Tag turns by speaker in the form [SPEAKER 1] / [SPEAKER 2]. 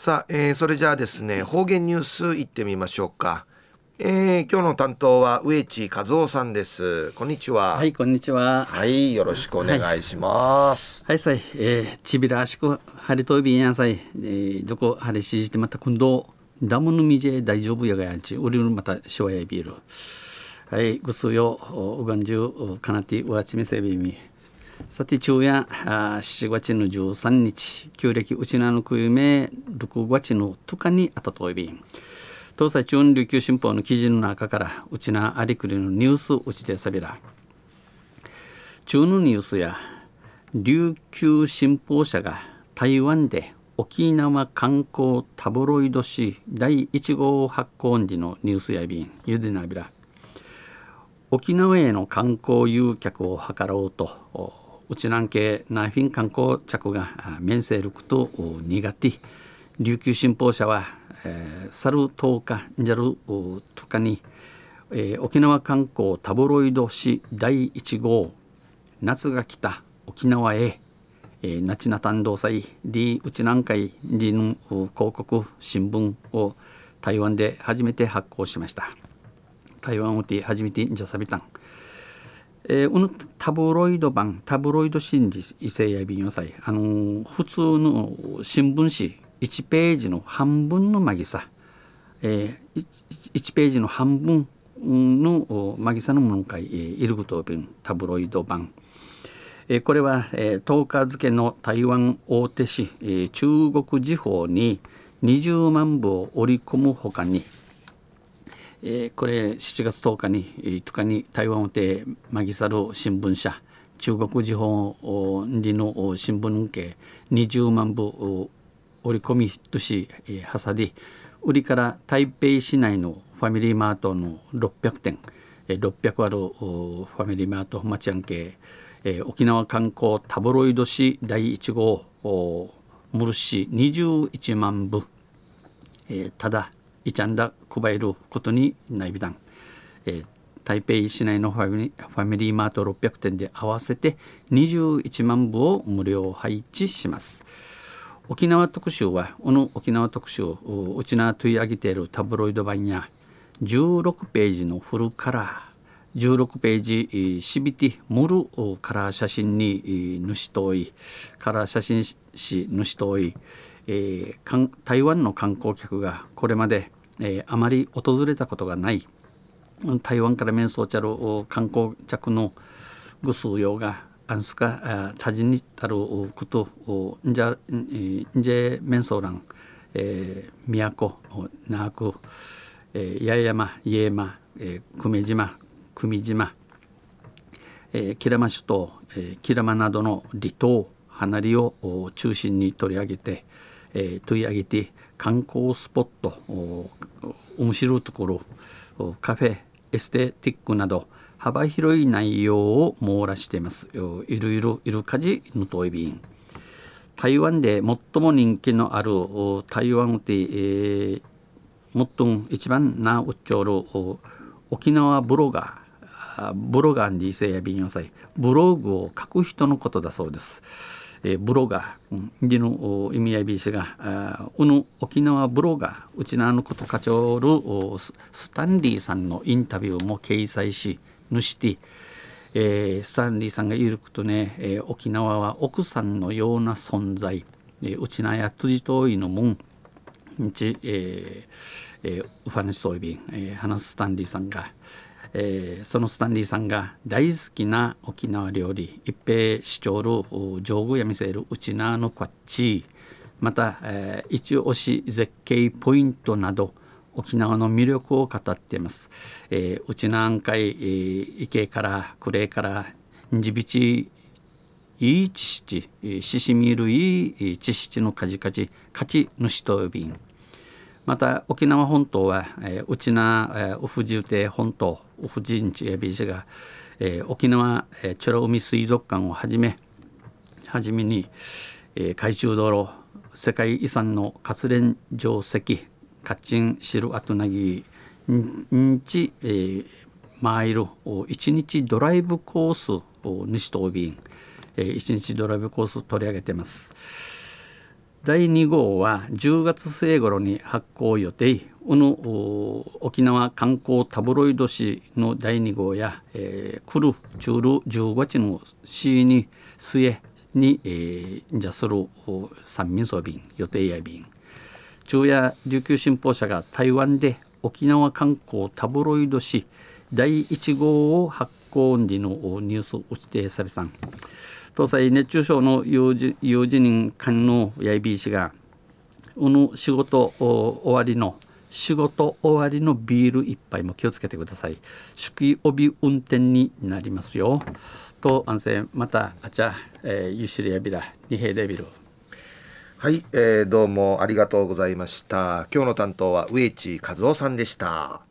[SPEAKER 1] さあ、えー、それじゃあですね方言ニュースいってみましょうかえー、今日の担当は植地和夫さんです。こんにちは。
[SPEAKER 2] はい、こんにちは。
[SPEAKER 1] はい、よろしくお願いします。
[SPEAKER 2] はい、はい、さい、えー、ちびらしく、はりといびんやさい、えー、どこ、はりしじてまた、今度。ダムのみじ大丈夫やがやんち、うりるまた、しわやビール。はい、ぐすよ、うがんじゅう、かなて、うわちみせびみ。さて、昼夜、7月の13日、旧暦うちなのくゆめ、6月のとかにあたといびん。東西中央琉球新報の記事の中からうちなありくりのニュースうちでさびら中のニュースや琉球新報社が台湾で沖縄観光タブロイド紙第1号発行時のニュースや便ゆでなびら沖縄への観光誘客を図ろうとうちなんけナイフィン観光着が面せること苦手。琉球新報社はえー、去る10日じゃる10日に、えー、沖縄観光タブロイド紙第1号夏が来た沖縄へ、えー、ナチナ担当祭 D 内南海 D の広告新聞を台湾で初めて発行しました。台湾をて初めてじゃさびたんえー、このタブロイド版タブロイド新時異性や便をさあのー、普通の新聞紙1ページの半分のマギサ、えー、1, 1ページの半分のマギサの文会、えー、イルグトーペンタブロイド版、えー、これは、えー、10日付の台湾大手紙、えー、中国時報に20万部を織り込むほかに、えー、これ7月10日に10日に台湾大手マギサル新聞社中国時報にの新聞系20万部折り込み都市ハサディ売りから台北市内のファミリーマートの600店600あるファミリーマート町案系沖縄観光タブロイド紙第1号ムルシ21万部。えただいちゃんだ配ることにないびだん台北市内のファミリーマート600店で合わせて21万部を無料配置します。沖縄特集はこの沖縄特集をうちな取り上げているタブロイド版や16ページのフルカラー16ページシビティムルカラー写真に主といカラー写真誌主とい、えー、台湾の観光客がこれまで、えー、あまり訪れたことがない台湾から面相ちゃる観光客のぐ数用がアンスカタジニタルクトンジャンジェメンソーラン都ナーク八重山家山久米島久米島キラマ諸島キラマなどの離島離れを中心に取り上げて取り上げて観光スポット面白いところカフェエステティックなど幅広い内容を網羅しています。いろいろいるかじぬといびん台湾で最も人気のある台湾で、えー、最も一番なうっちょる沖縄ブロガーブロガーにせやびんよさいブログを書く人のことだそうです。え、ブロガー。での意味合いびしがうぬ沖縄ブロガーうちなのこと課長るスタンリーさんのインタビューも掲載し主て、えー、スタンリーさんが言うことね、えー、沖縄は奥さんのような存在、えー、うちなや辻遠いのもんち、えーえー、ウファネストイビン、えー、話すスタンリーさんが、えー、そのスタンリーさんが大好きな沖縄料理一平市長る上宮や見せるうちなのこっちまた、えー、一押し絶景ポイントなど沖縄の魅力を語っています。えー、内南海、えー、池から呉から地びちいいちしちししみるいいちしちのかじかじかち主とびんまた沖縄本島は、えー、内な、えー、ウフジウテ本島ウフジンチエビジが、えー、沖縄、えー、美ら海水族館をはじめはじめに、えー、海中道路世界遺産の活連城石カッチンシルアトナギんち、えー、マイル一日ドライブコースを西東便、えー、一日ドライブコース取り上げてます。第2号は10月末頃に発行予定。この沖縄観光タブロイド紙の第2号や、えー、来る中る15日の C に末に、えー、じゃする三民総便予定や便。中夜琉球新報社が台湾で沖縄観光タブロイド紙第1号を発行時のニュースをして久々。東西熱中症の有事有事人間のやいびいしがうぬ仕事終わりの仕事終わりのビール一杯も気をつけてください。酒気帯び運転になりますよ。と安静またあちゃ、えー、ゆしりやびら二平デビル。
[SPEAKER 1] はい、えー、どうもありがとうございました。今日の担当は植地和夫さんでした。